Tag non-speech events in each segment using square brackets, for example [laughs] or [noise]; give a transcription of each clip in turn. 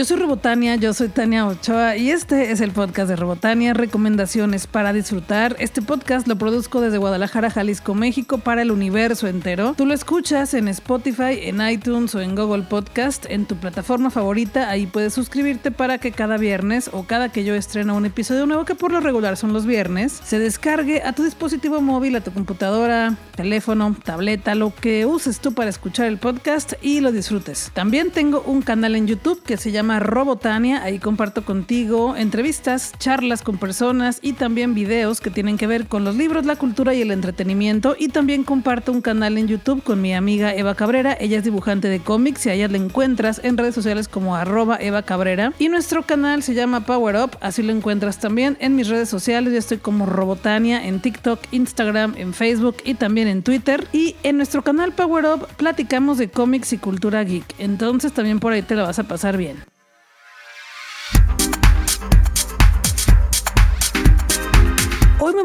Yo soy Robotania, yo soy Tania Ochoa y este es el podcast de Robotania, recomendaciones para disfrutar. Este podcast lo produzco desde Guadalajara, Jalisco, México para el universo entero. Tú lo escuchas en Spotify, en iTunes o en Google Podcast, en tu plataforma favorita. Ahí puedes suscribirte para que cada viernes o cada que yo estreno un episodio nuevo, que por lo regular son los viernes, se descargue a tu dispositivo móvil, a tu computadora, teléfono, tableta, lo que uses tú para escuchar el podcast y lo disfrutes. También tengo un canal en YouTube que se llama Robotania. Ahí comparto contigo entrevistas, charlas con personas y también videos que tienen que ver con los libros, la cultura y el entretenimiento. Y también comparto un canal en YouTube con mi amiga Eva Cabrera. Ella es dibujante de cómics y a ella la encuentras en redes sociales como arroba Eva Cabrera. Y nuestro canal se llama Power Up. Así lo encuentras también en mis redes sociales. Yo estoy como Robotania en TikTok, Instagram, en Facebook y también en Twitter. Y en nuestro canal Power Up platicamos de cómics y cultura geek. Entonces también por ahí te lo vas a pasar bien.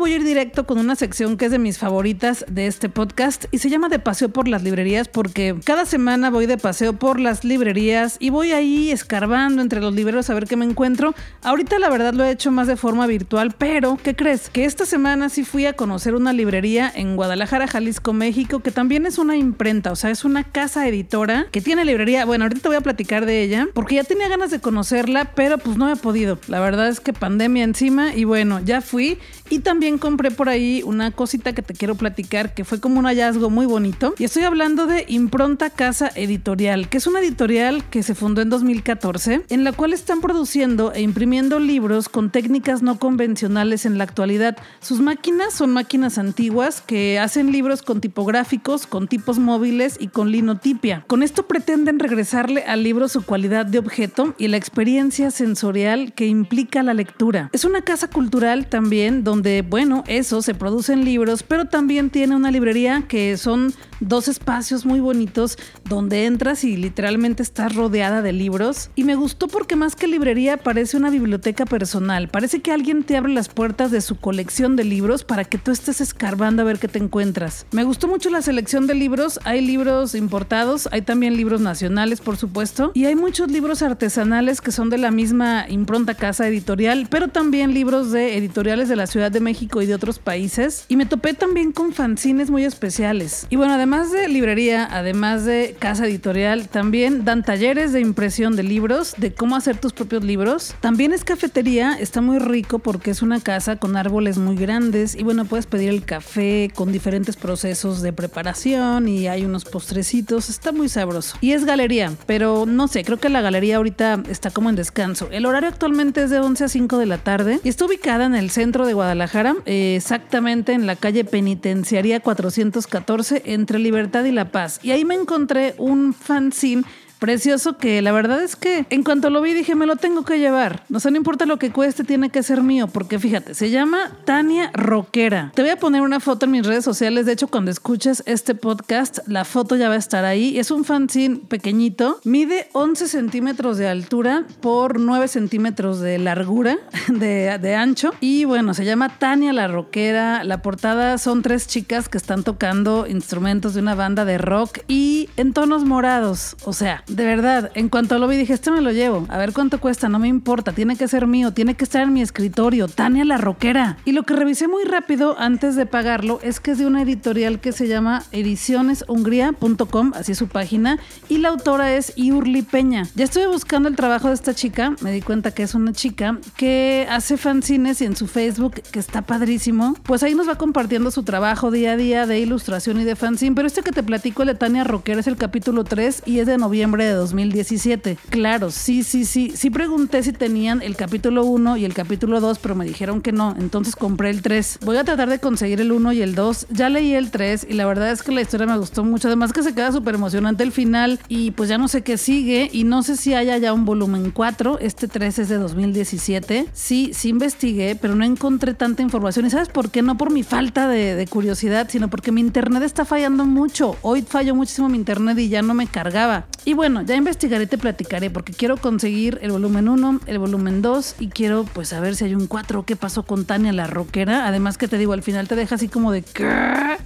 Voy a ir directo con una sección que es de mis favoritas de este podcast y se llama De Paseo por las Librerías porque cada semana voy de paseo por las librerías y voy ahí escarbando entre los libreros a ver qué me encuentro. Ahorita la verdad lo he hecho más de forma virtual, pero ¿qué crees? Que esta semana sí fui a conocer una librería en Guadalajara, Jalisco, México, que también es una imprenta, o sea, es una casa editora que tiene librería. Bueno, ahorita voy a platicar de ella porque ya tenía ganas de conocerla, pero pues no he podido. La verdad es que pandemia encima y bueno, ya fui y también compré por ahí una cosita que te quiero platicar que fue como un hallazgo muy bonito. Y estoy hablando de Impronta Casa Editorial, que es una editorial que se fundó en 2014, en la cual están produciendo e imprimiendo libros con técnicas no convencionales en la actualidad. Sus máquinas son máquinas antiguas que hacen libros con tipográficos, con tipos móviles y con linotipia. Con esto pretenden regresarle al libro su cualidad de objeto y la experiencia sensorial que implica la lectura. Es una casa cultural también donde bueno, eso, se producen libros, pero también tiene una librería que son dos espacios muy bonitos donde entras y literalmente estás rodeada de libros. Y me gustó porque más que librería parece una biblioteca personal. Parece que alguien te abre las puertas de su colección de libros para que tú estés escarbando a ver qué te encuentras. Me gustó mucho la selección de libros. Hay libros importados, hay también libros nacionales, por supuesto. Y hay muchos libros artesanales que son de la misma impronta casa editorial, pero también libros de editoriales de la Ciudad de México y de otros países. Y me topé también con fanzines muy especiales. Y bueno, además de librería, además de casa editorial, también dan talleres de impresión de libros, de cómo hacer tus propios libros. También es cafetería, está muy rico porque es una casa con árboles muy grandes y bueno, puedes pedir el café con diferentes procesos de preparación y hay unos postrecitos, está muy sabroso. Y es galería, pero no sé, creo que la galería ahorita está como en descanso. El horario actualmente es de 11 a 5 de la tarde y está ubicada en el centro de Guadalajara eh, exactamente en la calle Penitenciaría 414 entre Libertad y La Paz. Y ahí me encontré un fanzine precioso que la verdad es que en cuanto lo vi dije, me lo tengo que llevar. No sé, no importa lo que cueste, tiene que ser mío, porque fíjate, se llama Tania Roquera. Te voy a poner una foto en mis redes sociales, de hecho cuando escuches este podcast, la foto ya va a estar ahí. Es un fanzine pequeñito, mide 11 centímetros de altura por 9 centímetros de largura, [laughs] de, de ancho, y bueno, se llama Tania la Roquera. La portada son tres chicas que están tocando instrumentos de una banda de rock y en tonos morados, o sea, de verdad, en cuanto lo vi dije, este me lo llevo. A ver cuánto cuesta, no me importa, tiene que ser mío, tiene que estar en mi escritorio. Tania la Roquera. Y lo que revisé muy rápido antes de pagarlo es que es de una editorial que se llama edicioneshungría.com, así es su página, y la autora es Iurli Peña. Ya estuve buscando el trabajo de esta chica, me di cuenta que es una chica que hace fanzines y en su Facebook, que está padrísimo, pues ahí nos va compartiendo su trabajo día a día de ilustración y de fanzine, pero este que te platico de Tania Roquera es el capítulo 3 y es de noviembre de 2017. Claro, sí, sí, sí. Sí pregunté si tenían el capítulo 1 y el capítulo 2, pero me dijeron que no. Entonces compré el 3. Voy a tratar de conseguir el 1 y el 2. Ya leí el 3 y la verdad es que la historia me gustó mucho. Además que se queda súper emocionante el final y pues ya no sé qué sigue y no sé si haya ya un volumen 4. Este 3 es de 2017. Sí, sí investigué, pero no encontré tanta información. ¿Y sabes por qué? No por mi falta de, de curiosidad, sino porque mi internet está fallando mucho. Hoy falló muchísimo mi internet y ya no me cargaba. Y bueno, bueno, ya investigaré te platicaré porque quiero conseguir el volumen 1, el volumen 2 y quiero pues saber si hay un 4, qué pasó con Tania la rockera. Además que te digo, al final te deja así como de...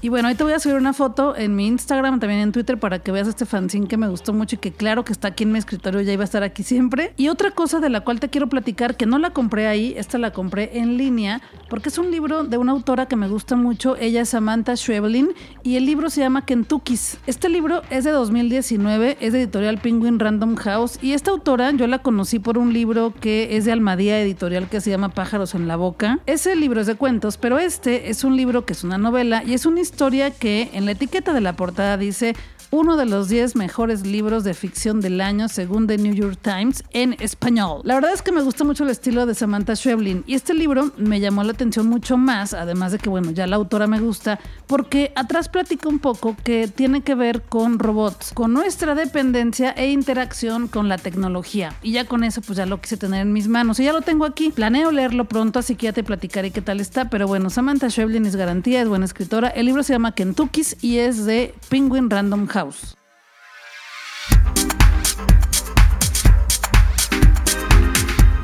Y bueno, ahí te voy a subir una foto en mi Instagram, también en Twitter para que veas este fanzine que me gustó mucho y que claro que está aquí en mi escritorio, ya iba a estar aquí siempre. Y otra cosa de la cual te quiero platicar, que no la compré ahí, esta la compré en línea, porque es un libro de una autora que me gusta mucho, ella es Samantha Schweblin y el libro se llama Kentucky's. Este libro es de 2019, es de editorial Penguin Random House y esta autora yo la conocí por un libro que es de Almadía Editorial que se llama Pájaros en la Boca. Ese libro es de cuentos, pero este es un libro que es una novela y es una historia que en la etiqueta de la portada dice uno de los 10 mejores libros de ficción del año según The New York Times en español. La verdad es que me gusta mucho el estilo de Samantha Schweblin y este libro me llamó la atención mucho más, además de que bueno, ya la autora me gusta, porque atrás platica un poco que tiene que ver con robots, con nuestra dependencia e interacción con la tecnología. Y ya con eso pues ya lo quise tener en mis manos y ya lo tengo aquí. Planeo leerlo pronto, así que ya te platicaré qué tal está, pero bueno, Samantha Schweblin es garantía, es buena escritora. El libro se llama Kentucky's y es de Penguin Random House. House.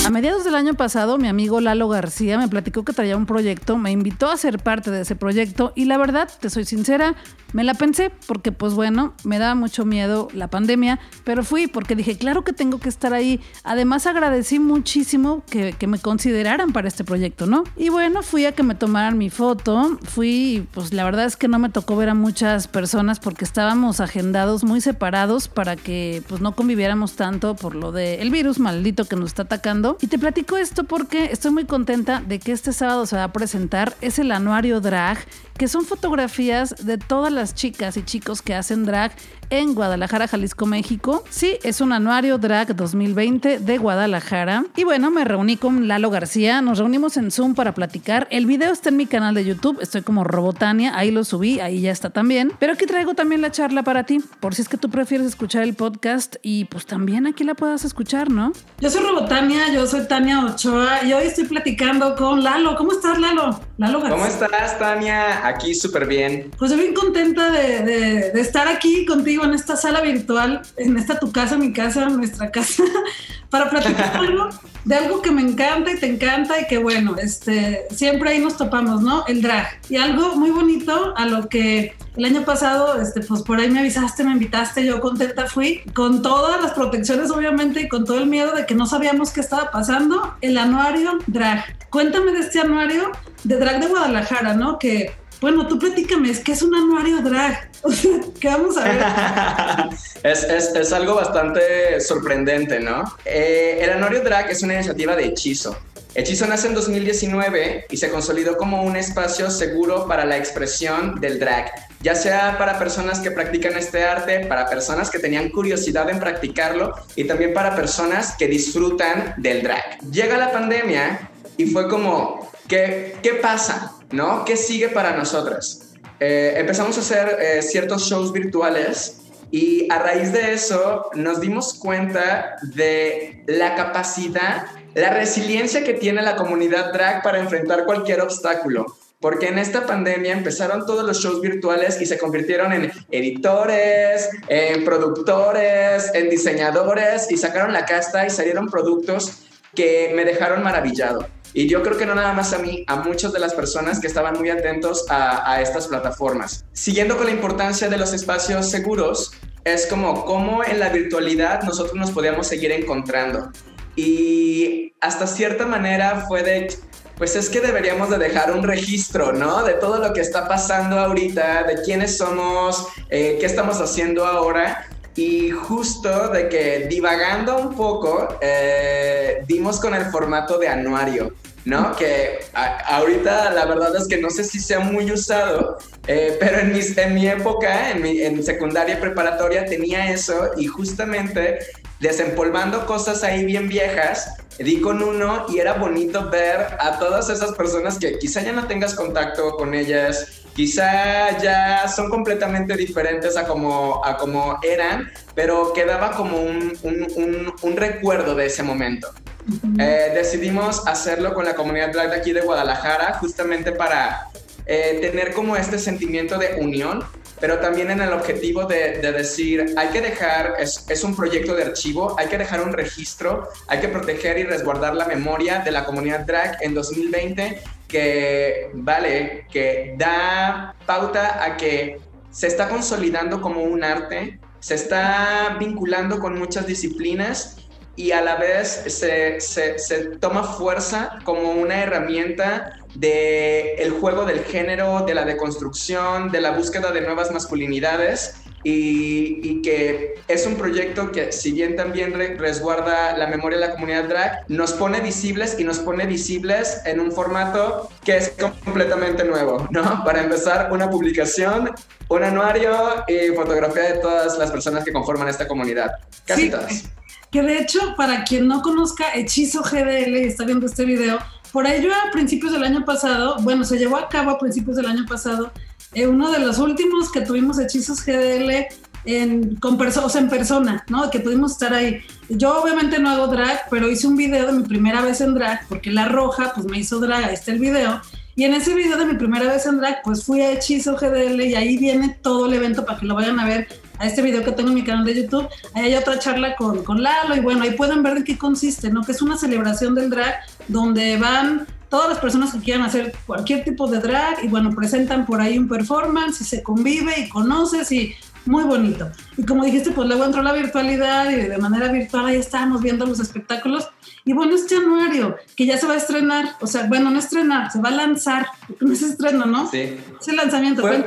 A mediados del año pasado, mi amigo Lalo García me platicó que traía un proyecto, me invitó a ser parte de ese proyecto y la verdad, te soy sincera, me la pensé porque pues bueno, me daba mucho miedo la pandemia, pero fui porque dije, claro que tengo que estar ahí. Además agradecí muchísimo que, me consideraran para este proyecto, ¿no? Y bueno, fui a que me tomaran mi foto, fui, pues la verdad es que no me tocó ver a muchas personas porque estábamos agendados muy separados para que pues no conviviéramos tanto por lo del virus maldito que nos está atacando. Y te platico esto porque estoy muy contenta de que este sábado se va a presentar. Es el anuario drag, que son fotografías de todas las chicas y chicos que hacen drag en Guadalajara, Jalisco, México. Sí, es un anuario drag 2020 de Guadalajara. Y bueno, me reuní con Lalo García, nos reunimos en Zoom para platicar. El video está en mi canal de YouTube, estoy como Robotania, ahí lo subí, ahí ya está también. Pero aquí traigo también la charla para ti, por si es que tú prefieres escuchar el podcast y pues también aquí la puedas escuchar, ¿no? Yo soy Robotania, yo soy Tania Ochoa y hoy estoy platicando con Lalo. ¿Cómo estás, Lalo? ¿Cómo estás, Tania? Aquí súper bien. Pues yo bien contenta de, de estar aquí contigo en esta sala virtual, en esta tu casa, mi casa, nuestra casa, [laughs] para platicar [laughs] algo de algo que me encanta y te encanta y que bueno, este, siempre ahí nos topamos, ¿no? El drag. Y algo muy bonito a lo que el año pasado, este, pues por ahí me avisaste, me invitaste, yo contenta fui, con todas las protecciones obviamente y con todo el miedo de que no sabíamos qué estaba pasando, el anuario drag. Cuéntame de este anuario de drag de Guadalajara, ¿no? Que bueno, tú platícame, es que es un anuario drag. [laughs] ¿qué vamos a ver? [laughs] es, es, es, algo bastante sorprendente, ¿no? Eh, el anuario drag es una iniciativa de hechizo. Hechizo nace en 2019 y se consolidó como un espacio seguro para la expresión del drag, ya sea para personas que practican este arte, para personas que tenían curiosidad en practicarlo y también para personas que disfrutan del drag. Llega la pandemia y fue como, ¿qué, qué pasa? ¿no? ¿Qué sigue para nosotras? Eh, empezamos a hacer eh, ciertos shows virtuales y a raíz de eso nos dimos cuenta de la capacidad, la resiliencia que tiene la comunidad drag para enfrentar cualquier obstáculo. Porque en esta pandemia empezaron todos los shows virtuales y se convirtieron en editores, en productores, en diseñadores y sacaron la casta y salieron productos que me dejaron maravillado. Y yo creo que no nada más a mí, a muchas de las personas que estaban muy atentos a, estas plataformas. Siguiendo con la importancia de los espacios seguros, es como cómo en la virtualidad nosotros nos podíamos seguir encontrando. Y hasta cierta manera fue de, pues es que deberíamos de dejar un registro, ¿no? De todo lo que está pasando ahorita, de quiénes somos, eh, qué estamos haciendo ahora. Y justo de que divagando un poco, eh, dimos con el formato de anuario. ¿no? Que ahorita la verdad es que no sé si sea muy usado, eh, pero en, en mi época, en, en secundaria preparatoria, tenía eso y justamente desempolvando cosas ahí bien viejas, di con uno y era bonito ver a todas esas personas que quizá ya no tengas contacto con ellas, quizá ya son completamente diferentes a como, a como eran, pero quedaba como un, un, un recuerdo de ese momento. Eh, decidimos hacerlo con la comunidad drag de aquí de Guadalajara, justamente para eh, tener como este sentimiento de unión, pero también en el objetivo de, decir, hay que dejar, es, es, un proyecto de archivo, hay que dejar un registro, hay que proteger y resguardar la memoria de la comunidad drag en 2020 que, vale, que da pauta a que se está consolidando como un arte, se está vinculando con muchas disciplinas y a la vez se, se, toma fuerza como una herramienta del el juego del género, de la deconstrucción, de la búsqueda de nuevas masculinidades y, que es un proyecto que si bien también resguarda la memoria de la comunidad drag, nos pone visibles y nos pone visibles en un formato que es completamente nuevo, ¿no? Para empezar, una publicación, un anuario y fotografía de todas las personas que conforman esta comunidad. Casi todas. Que de hecho, para quien no conozca Hechizo GDL y está viendo este video, por ello a principios del año pasado, bueno, se llevó a cabo a principios del año pasado, eh, uno de los últimos que tuvimos hechizos GDL en, con o en persona, ¿no? Que pudimos estar ahí. Yo obviamente no hago drag, pero hice un video de mi primera vez en drag, porque La Roja, pues me hizo drag, ahí está el video. Y en ese video de mi primera vez en drag, pues fui a Hechizo GDL y ahí viene todo el evento para que lo vayan a ver a este video que tengo en mi canal de YouTube. Ahí hay otra charla con, con Lalo y bueno, ahí pueden ver de qué consiste, ¿no? Que es una celebración del drag donde van todas las personas que quieran hacer cualquier tipo de drag y bueno, presentan por ahí un performance y se convive y conoces y muy bonito. Y como dijiste, pues luego entró la virtualidad y de manera virtual ahí estábamos viendo los espectáculos. Y bueno, es januario, que ya se va a estrenar, o sea, bueno, no estrenar, se va a lanzar, no es estreno, ¿no? Sí. Es el lanzamiento. Fue,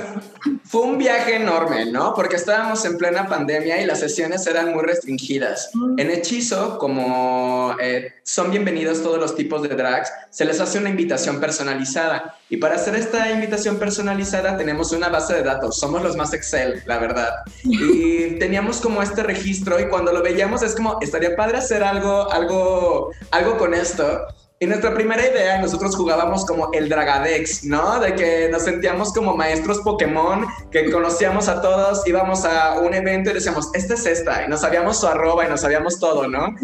fue, un viaje enorme, ¿no? Porque estábamos en plena pandemia y las sesiones eran muy restringidas. Mm. En Hechizo, como eh, son bienvenidos todos los tipos de drags, se les hace una invitación personalizada. Y para hacer esta invitación personalizada tenemos una base de datos, somos los más Excel, la verdad. [laughs] Y teníamos como este registro y cuando lo veíamos es como, estaría padre hacer algo, algo, algo con esto. Y nuestra primera idea, nosotros jugábamos como el Dragadex, ¿no? De que nos sentíamos como maestros Pokémon, que conocíamos a todos, íbamos a un evento y decíamos, esta es esta, y nos sabíamos su arroba y nos sabíamos todo, ¿no?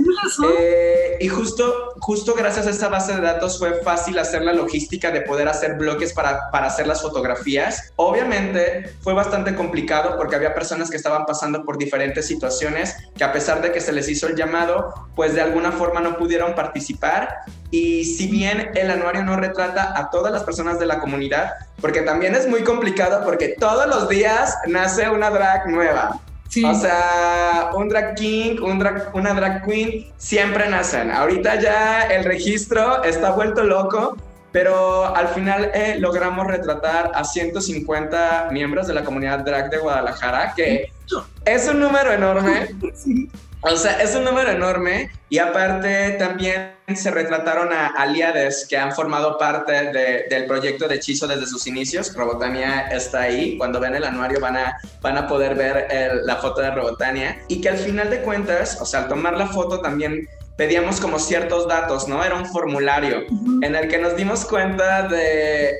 Eh, y justo, justo gracias a esta base de datos fue fácil hacer la logística de poder hacer bloques para, para hacer las fotografías. Obviamente fue bastante complicado porque había personas que estaban pasando por diferentes situaciones que a pesar de que se les hizo el llamado, pues de alguna forma no pudieron participar y si bien el anuario no retrata a todas las personas de la comunidad, porque también es muy complicado porque todos los días nace una drag nueva. O sea, un drag king, un drag, una drag queen, siempre nacen. Ahorita ya el registro está vuelto loco, pero al final eh, logramos retratar a 150 miembros de la comunidad drag de Guadalajara, que es un número enorme. Sí. O sea, es un número enorme y aparte también se retrataron a aliades que han formado parte del proyecto de hechizo desde sus inicios. Robotania está ahí. Cuando ven el anuario van a, van a poder ver la foto de Robotania. Y que al final de cuentas, o sea, al tomar la foto también pedíamos como ciertos datos, ¿no? Era un formulario en el que nos dimos cuenta de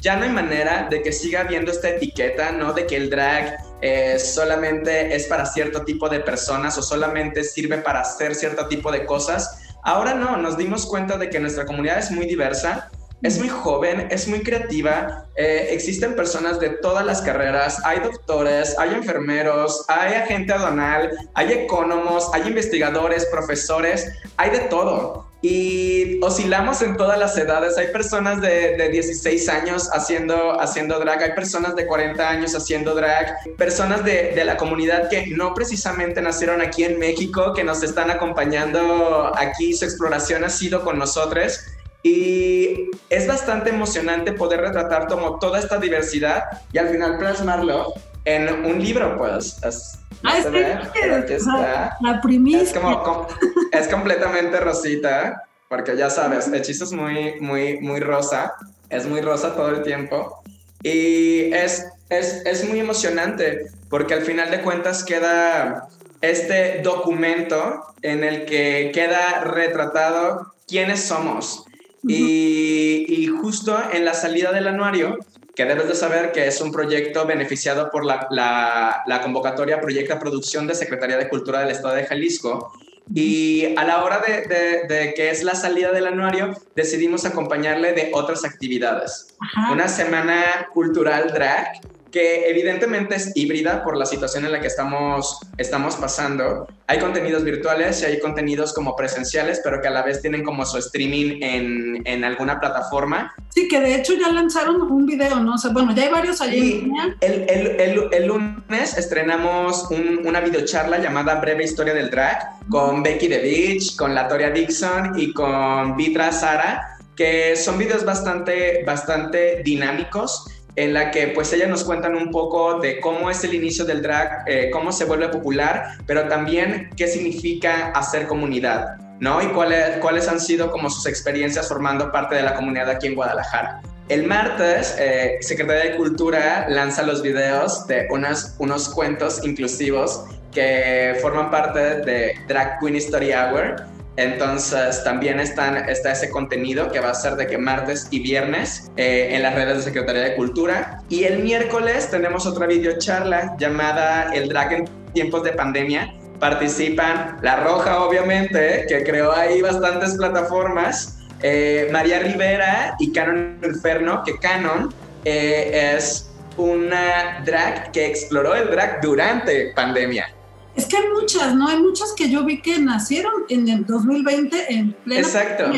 ya no hay manera de que siga habiendo esta etiqueta, ¿no? De que el drag eh, solamente es para cierto tipo de personas o solamente sirve para hacer cierto tipo de cosas. Ahora no, nos dimos cuenta de que nuestra comunidad es muy diversa es muy joven, es muy creativa, eh, existen personas de todas las carreras, hay doctores, hay enfermeros, hay agente aduanal, hay economos, hay investigadores, profesores, hay de todo. Y oscilamos en todas las edades. Hay personas de, de 16 años haciendo, haciendo drag, hay personas de 40 años haciendo drag, personas de, de la comunidad que no precisamente nacieron aquí en México, que nos están acompañando aquí. Su exploración ha sido con nosotros. Y es bastante emocionante poder retratar como toda esta diversidad y al final plasmarlo en un libro, pues. Es, ah, es que, está. La primicia. Es, como, es completamente rosita, porque ya sabes, hechizo es muy, muy, muy rosa. Es muy rosa todo el tiempo. Y es, es, es muy emocionante, porque al final de cuentas queda este documento en el que queda retratado quiénes somos y, justo en la salida del anuario, que debes de saber que es un proyecto beneficiado por la, la, convocatoria Proyecta Producción de Secretaría de Cultura del Estado de Jalisco. Y a la hora de, de, que es la salida del anuario, decidimos acompañarle de otras actividades. Una semana cultural drag que evidentemente es híbrida por la situación en la que estamos, estamos pasando. Hay contenidos virtuales y hay contenidos como presenciales, pero que a la vez tienen como su streaming en, en alguna plataforma. Sí, que de hecho ya lanzaron un video, ¿no? O sea, bueno, ya hay varios allí. El, el, el, el, lunes estrenamos un, una videocharla llamada Breve Historia del Drag con Becky The Beach, con Latoria Dixon y con Vitra Sara, que son videos bastante, bastante dinámicos en la que pues ellas nos cuentan un poco de cómo es el inicio del drag, eh, cómo se vuelve popular, pero también qué significa hacer comunidad, ¿no? Y cuáles, cuáles han sido como sus experiencias formando parte de la comunidad aquí en Guadalajara. El martes, eh, Secretaría de Cultura lanza los videos de unas, unos cuentos inclusivos que forman parte de Drag Queen Story Hour, entonces también está ese contenido que va a ser de que martes y viernes eh, en las redes de Secretaría de Cultura. Y el miércoles tenemos otra videocharla llamada El Drag en tiempos de pandemia. Participan La Roja, obviamente, que creó ahí bastantes plataformas. Eh, María Rivera y Canon Inferno, que Canon eh, es una drag que exploró el drag durante pandemia. Es que hay muchas, ¿no? Hay muchas que yo vi que nacieron en el 2020 en plena. Exacto.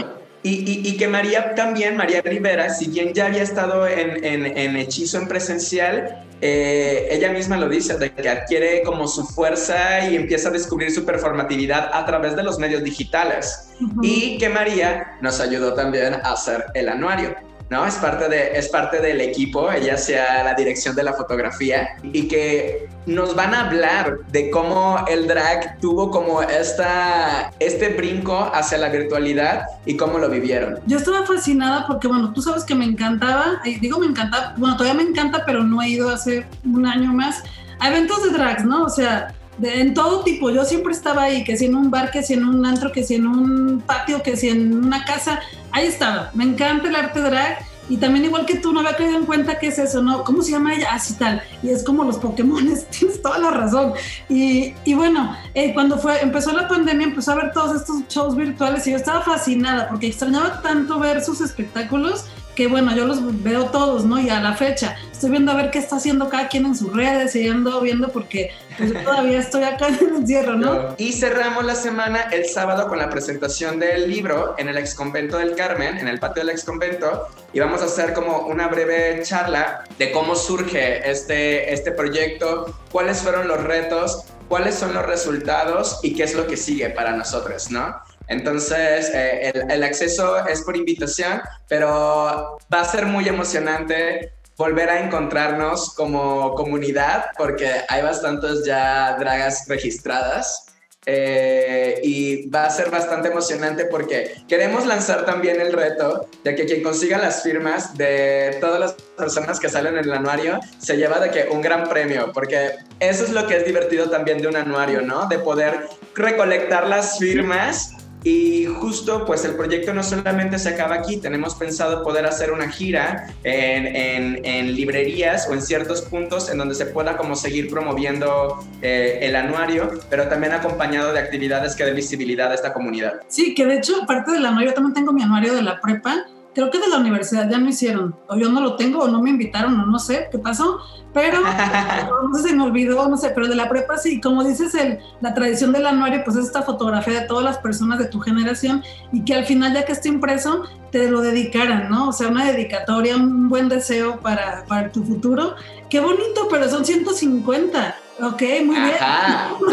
Y, y, que María también, María Rivera, si bien ya había estado en, en, hechizo en presencial, eh, ella misma lo dice, de que adquiere como su fuerza y empieza a descubrir su performatividad a través de los medios digitales. Y que María nos ayudó también a hacer el anuario. ¿No? Es parte, de, es parte del equipo, ella sea la dirección de la fotografía y que nos van a hablar de cómo el drag tuvo como esta, este brinco hacia la virtualidad y cómo lo vivieron. Yo estaba fascinada porque, bueno, tú sabes que me encantaba, digo me encanta, bueno, todavía me encanta, pero no he ido hace un año más a eventos de drags, ¿no? O sea, en todo tipo. Yo siempre estaba ahí, que si en un bar, que si en un antro, que si en un patio, que si en una casa ahí estaba. Me encanta el arte drag. Y también igual que tú, no había caído en cuenta qué es eso, ¿no? ¿Cómo se llama ella? Así ah, tal. Y es como los Pokémon, [laughs] tienes toda la razón. Y, y bueno, eh, cuando fue, empezó la pandemia, empezó a ver todos estos shows virtuales y yo estaba fascinada porque extrañaba tanto ver sus espectáculos que bueno, yo los veo todos, ¿no? Y a la fecha estoy viendo a ver qué está haciendo cada quien en sus redes y ando viendo porque pues, yo todavía estoy acá en el encierro, ¿no? Y cerramos la semana el sábado con la presentación del libro en el ex convento del Carmen, en el patio del ex convento, y vamos a hacer como una breve charla de cómo surge este, este proyecto, cuáles fueron los retos, cuáles son los resultados y qué es lo que sigue para nosotros, ¿no? Entonces, eh, el, acceso es por invitación, pero va a ser muy emocionante volver a encontrarnos como comunidad, porque hay bastantes ya dragas registradas. Eh, y va a ser bastante emocionante porque queremos lanzar también el reto de que quien consiga las firmas de todas las personas que salen en el anuario se lleva de que un gran premio, porque eso es lo que es divertido también de un anuario, ¿no? De poder recolectar las firmas y justo pues el proyecto no solamente se acaba aquí, tenemos pensado poder hacer una gira en, librerías o en ciertos puntos en donde se pueda como seguir promoviendo eh, el anuario, pero también acompañado de actividades que den visibilidad a esta comunidad. Sí, que de hecho aparte del anuario, yo también tengo mi anuario de la prepa creo que de la universidad ya no hicieron, o yo no lo tengo, o no me invitaron, o no sé qué pasó, pero [laughs] no sé, se me olvidó, no sé, pero de la prepa sí, como dices, el, la tradición del anuario, pues es esta fotografía de todas las personas de tu generación y que al final, ya que esté impreso, te lo dedicaran, ¿no? O sea, una dedicatoria, un buen deseo para, para tu futuro. Qué bonito, pero son 150. Ok, muy bien.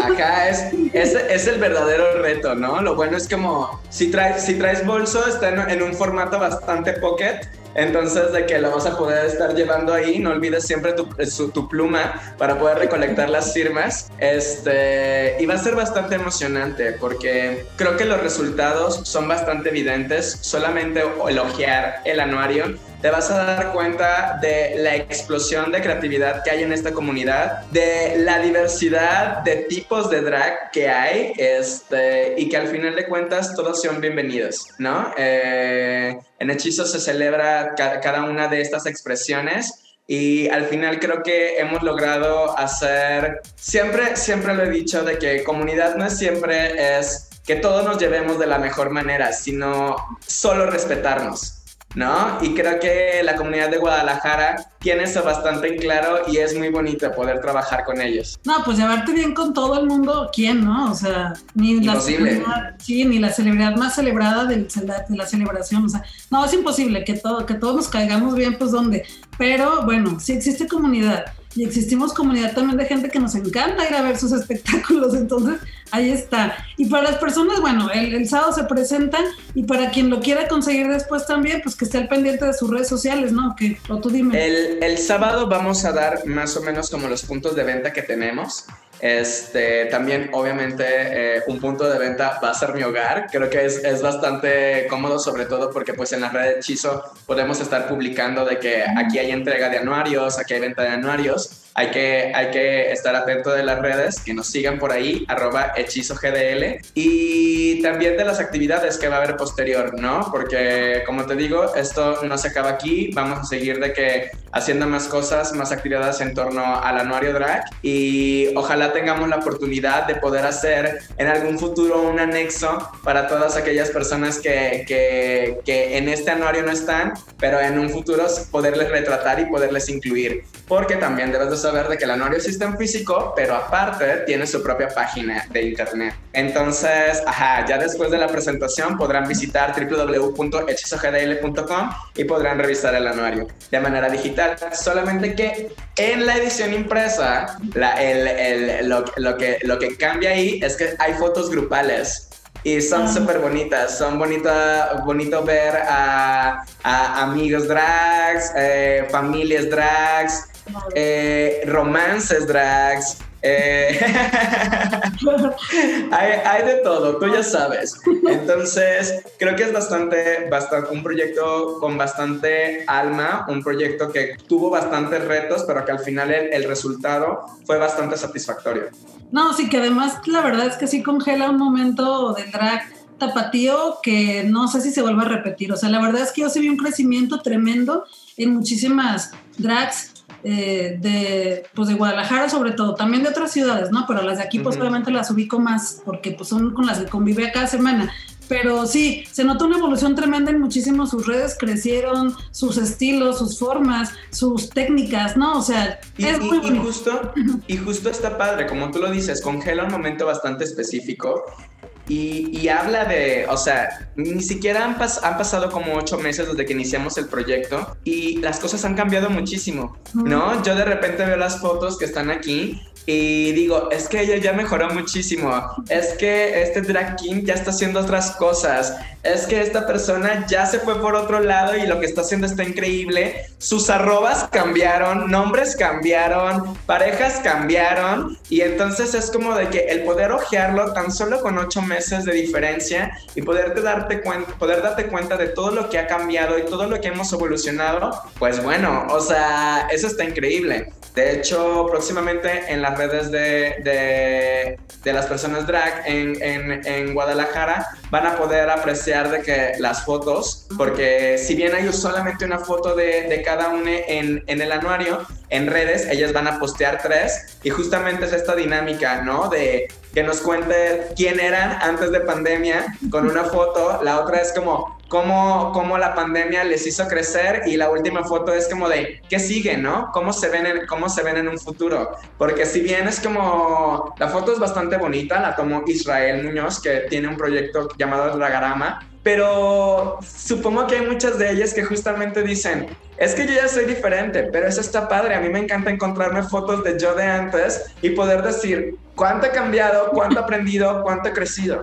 Acá es, es, es, el verdadero reto, ¿no? Lo bueno es como, si traes, si traes bolso, está en, en un formato bastante pocket, entonces, de que lo vas a poder estar llevando ahí, no olvides siempre tu, tu, pluma para poder recolectar las firmas. Este, y va a ser bastante emocionante porque creo que los resultados son bastante evidentes. Solamente elogiar el anuario te vas a dar cuenta de la explosión de creatividad que hay en esta comunidad, de la diversidad de tipos de drag que hay, este, y que al final de cuentas todos son bienvenidos, ¿no? Eh, en Hechizo se celebra cada una de estas expresiones y al final creo que hemos logrado hacer, siempre, siempre lo he dicho, de que comunidad no es siempre es que todos nos llevemos de la mejor manera, sino solo respetarnos ¿no? Y creo que la comunidad de Guadalajara tiene eso bastante en claro y es muy bonito poder trabajar con ellos. No, pues llevarte bien con todo el mundo, ¿quién, no? O sea, ni la celebridad, sí, ni la celebridad más celebrada de, la celebración, o sea, no, es imposible que, todo, que todos nos caigamos bien, pues ¿dónde? Pero bueno, sí existe comunidad y existimos comunidad también de gente que nos encanta ir a ver sus espectáculos, entonces ahí está. Y para las personas, bueno, el, sábado se presentan y para quien lo quiera conseguir después también, pues que esté al pendiente de sus redes sociales, ¿no? Que, o tú dime. El, el sábado vamos a dar más o menos como los puntos de venta que tenemos. Este, también, obviamente, eh, un punto de venta va a ser mi hogar. Creo que es, es, bastante cómodo, sobre todo porque pues en la red de Hechizo podemos estar publicando de que aquí hay entrega de anuarios, aquí hay venta de anuarios hay que, hay que estar atento de las redes, que nos sigan por ahí, arroba hechizo GDL, y también de las actividades que va a haber posterior, ¿no? Porque, como te digo, esto no se acaba aquí, vamos a seguir de que haciendo más cosas, más actividades en torno al anuario drag, y ojalá tengamos la oportunidad de poder hacer en algún futuro un anexo para todas aquellas personas que, que, que en este anuario no están, pero en un futuro poderles retratar y poderles incluir, porque también debes de saber de que el anuario existe en físico, pero aparte tiene su propia página de internet. Entonces, ajá, ya después de la presentación podrán visitar www.hechizogdl.com y podrán revisar el anuario de manera digital. Solamente que en la edición impresa, la, el, el, lo, lo, que, lo que cambia ahí es que hay fotos grupales y son ah. súper bonitas. Son bonita, bonito ver a, a amigos drags, eh, familias drags, eh, romances drags. Eh, [laughs] hay, de todo, tú ya sabes. Entonces, creo que es bastante, un proyecto con bastante alma, un proyecto que tuvo bastantes retos, pero que al final el, el resultado fue bastante satisfactorio. No, sí, que además la verdad es que sí congela un momento del drag tapatío que no sé si se vuelve a repetir. O sea, la verdad es que yo sí vi un crecimiento tremendo en muchísimas drags eh, de, pues de Guadalajara sobre todo, también de otras ciudades, ¿no? Pero las de aquí pues obviamente las ubico más porque pues son con las que convive cada semana. Pero sí, se notó una evolución tremenda en muchísimo, sus redes crecieron, sus estilos, sus formas, sus técnicas, ¿no? O sea, es muy y justo, y justo está padre, como tú lo dices, congela un momento bastante específico y, habla de, o sea, ni siquiera han, han, pasado como ocho meses desde que iniciamos el proyecto y las cosas han cambiado muchísimo, ¿no? Yo de repente veo las fotos que están aquí y digo, es que ella ya mejoró muchísimo. Es que este drag king ya está haciendo otras cosas. Es que esta persona ya se fue por otro lado y lo que está haciendo está increíble. Sus arrobas cambiaron, nombres cambiaron, parejas cambiaron. Y entonces es como de que el poder ojearlo tan solo con ocho meses de diferencia y poderte darte cuenta, poder darte cuenta de todo lo que ha cambiado y todo lo que hemos evolucionado, pues bueno, o sea, eso está increíble. De hecho, próximamente en las redes de, de, las personas drag en, en, en, Guadalajara van a poder apreciar de que las fotos, porque si bien hay solamente una foto de, de cada una en, en el anuario, en redes ellas van a postear tres y justamente es esta dinámica, ¿no? De que nos cuente quién eran antes de pandemia con una foto, la otra es como cómo, cómo la pandemia les hizo crecer y la última foto es como de qué sigue, ¿no? ¿Cómo se ven en, cómo se ven en un futuro? Porque si bien es como, la foto es bastante bonita, la tomó Israel Muñoz, que tiene un proyecto llamado Dragarama, pero supongo que hay muchas de ellas que justamente dicen, es que yo ya soy diferente, pero eso está padre, a mí me encanta encontrarme fotos de yo de antes y poder decir cuánto he cambiado, cuánto he aprendido, cuánto he crecido.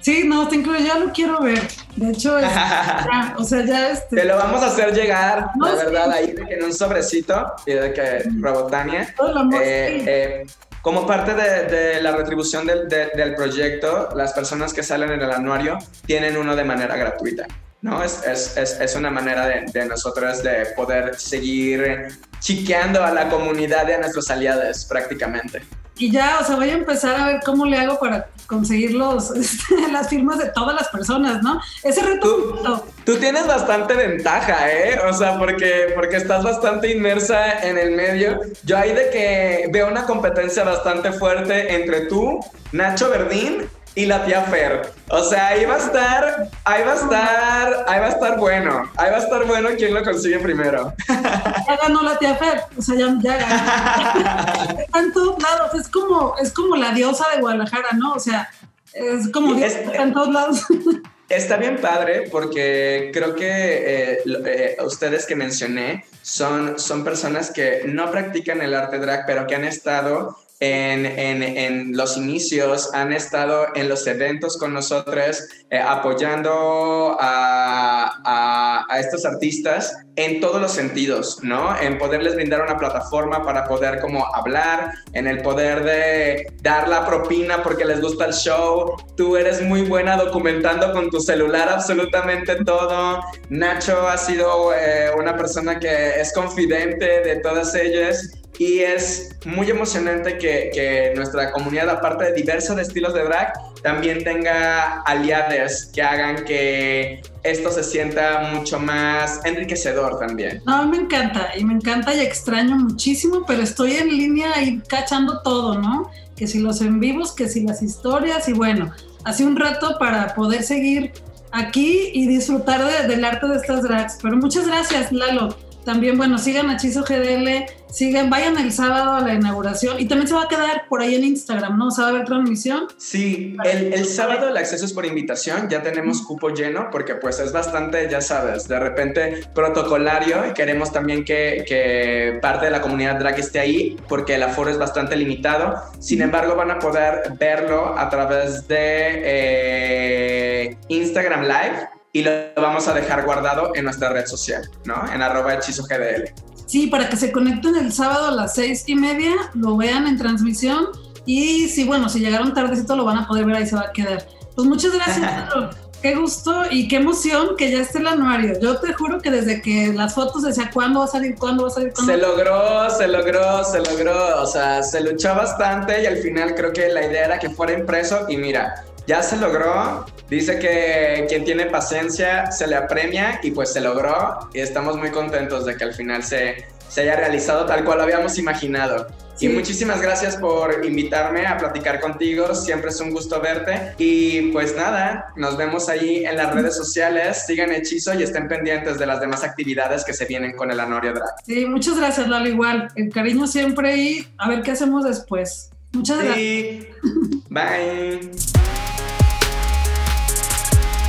Sí, no, te incluyo, ya lo quiero ver. De hecho, es, [laughs] o sea, ya este... Te lo vamos a hacer llegar, la verdad, ahí en un sobrecito y de que Robotania. Eh, eh, como parte de, la retribución del, proyecto, las personas que salen en el anuario tienen uno de manera gratuita. ¿no? Es, es, es, una manera de, de, nosotros de poder seguir chiqueando a la comunidad y a nuestros aliados prácticamente y ya, o sea, voy a empezar a ver cómo le hago para conseguir los, [laughs] este, las firmas de todas las personas, ¿no? Ese reto. Tú, tienes bastante ventaja, ¿eh? O sea, porque, porque estás bastante inmersa en el medio. Yo ahí de que veo una competencia bastante fuerte entre tú, Nacho Verdín y la tía Fer. O sea, ahí va a estar, ahí va a estar, ahí va a estar bueno. Ahí va a estar bueno quién lo consigue primero. Ya ganó la tía Fer. O sea, ya, ya ganó. [laughs] Está en todos lados. Es como, es como la diosa de Guadalajara, ¿no? O sea, es como diosa, está en todos lados. [laughs] Está bien padre porque creo que eh, eh, ustedes que mencioné son, son personas que no practican el arte drag, pero que han estado en, los inicios, han estado en los eventos con nosotros, eh, apoyando a, estos artistas en todos los sentidos, ¿no? En poderles brindar una plataforma para poder como hablar, en el poder de dar la propina porque les gusta el show. Tú eres muy buena documentando con tu celular absolutamente todo. Nacho ha sido eh, una persona que es confidente de todas ellas y es muy emocionante que, que, nuestra comunidad, aparte de diversos estilos de drag, también tenga aliados que hagan que esto se sienta mucho más enriquecedor también. No, me encanta y me encanta y extraño muchísimo, pero estoy en línea y cachando todo, ¿no? Que si los en vivos, que si las historias y bueno, hace un rato para poder seguir aquí y disfrutar de, del arte de estas drags. Pero muchas gracias, Lalo. También, bueno, sigan a Chizo GDL, sigan, vayan el sábado a la inauguración y también se va a quedar por ahí en Instagram, ¿no? ¿Se va a ver transmisión? Sí, el, el sábado el acceso es por invitación, ya tenemos cupo lleno porque pues es bastante, ya sabes, de repente protocolario y queremos también que, que parte de la comunidad drag esté ahí porque el aforo es bastante limitado. Sin embargo, van a poder verlo a través de eh, Instagram Live y lo vamos a dejar guardado en nuestra red social, ¿no? En arroba hechizo GDL. Sí, para que se conecten el sábado a las seis y media, lo vean en transmisión y si, bueno, si llegaron tardecito lo van a poder ver, ahí se va a quedar. Pues muchas gracias, [laughs] qué gusto y qué emoción que ya esté el anuario. Yo te juro que desde que las fotos decía cuándo va a salir, cuándo va a salir, cuándo. Se logró, se logró, se logró. O sea, se luchó bastante y al final creo que la idea era que fuera impreso y mira, ya se logró. Dice que quien tiene paciencia se le apremia y pues se logró y estamos muy contentos de que al final se, se haya realizado tal cual lo habíamos imaginado. Sí. Y muchísimas gracias por invitarme a platicar contigo. Siempre es un gusto verte. Y pues nada, nos vemos ahí en las redes sociales. Sigan Hechizo y estén pendientes de las demás actividades que se vienen con el Anorio Drag. Sí, muchas gracias, Lalo. Igual, el cariño siempre y a ver qué hacemos después. Muchas sí. gracias. Bye.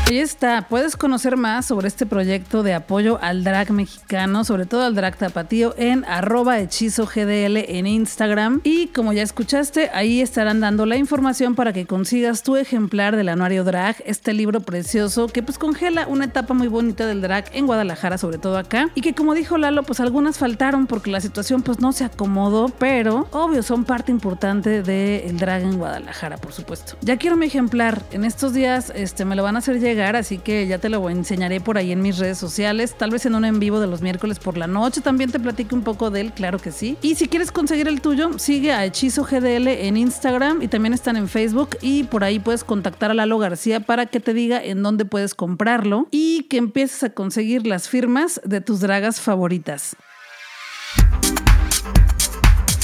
Ahí está, puedes conocer más sobre este proyecto de apoyo al drag mexicano, sobre todo al drag tapatío, en arroba hechizo GDL en Instagram. Y como ya escuchaste, ahí estarán dando la información para que consigas tu ejemplar del anuario drag, este libro precioso que pues congela una etapa muy bonita del drag en Guadalajara, sobre todo acá. Y que como dijo Lalo, pues algunas faltaron porque la situación pues no se acomodó, pero obvio son parte importante del drag en Guadalajara, por supuesto. Ya quiero mi ejemplar, en estos días este, me lo van a hacer llegar así que ya te lo enseñaré por ahí en mis redes sociales, tal vez en un en vivo de los miércoles por la noche también te platico un poco de él, claro que sí. Y si quieres conseguir el tuyo, sigue a Hechizo GDL en Instagram y también están en Facebook y por ahí puedes contactar a Lalo García para que te diga en dónde puedes comprarlo y que empieces a conseguir las firmas de tus dragas favoritas.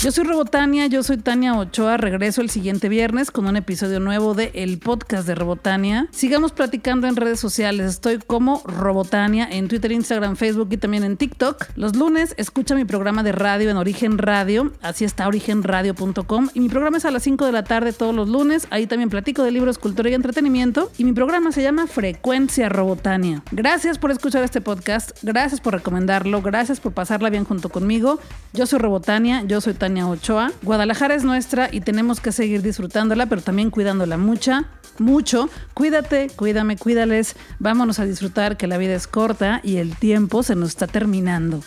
Yo soy Robotania, yo soy Tania Ochoa. Regreso el siguiente viernes con un episodio nuevo de El Podcast de Robotania. Sigamos platicando en redes sociales. Estoy como Robotania en Twitter, Instagram, Facebook y también en TikTok. Los lunes escucha mi programa de radio en Origen Radio. Así está origenradio.com. Y mi programa es a las 5 de la tarde todos los lunes. Ahí también platico de libros, cultura y entretenimiento. Y mi programa se llama Frecuencia Robotania. Gracias por escuchar este podcast. Gracias por recomendarlo. Gracias por pasarla bien junto conmigo. Yo soy Robotania. Yo soy Ochoa. Guadalajara es nuestra y tenemos que seguir disfrutándola, pero también cuidándola mucha, mucho. Cuídate, cuídame, cuídales. Vámonos a disfrutar que la vida es corta y el tiempo se nos está terminando.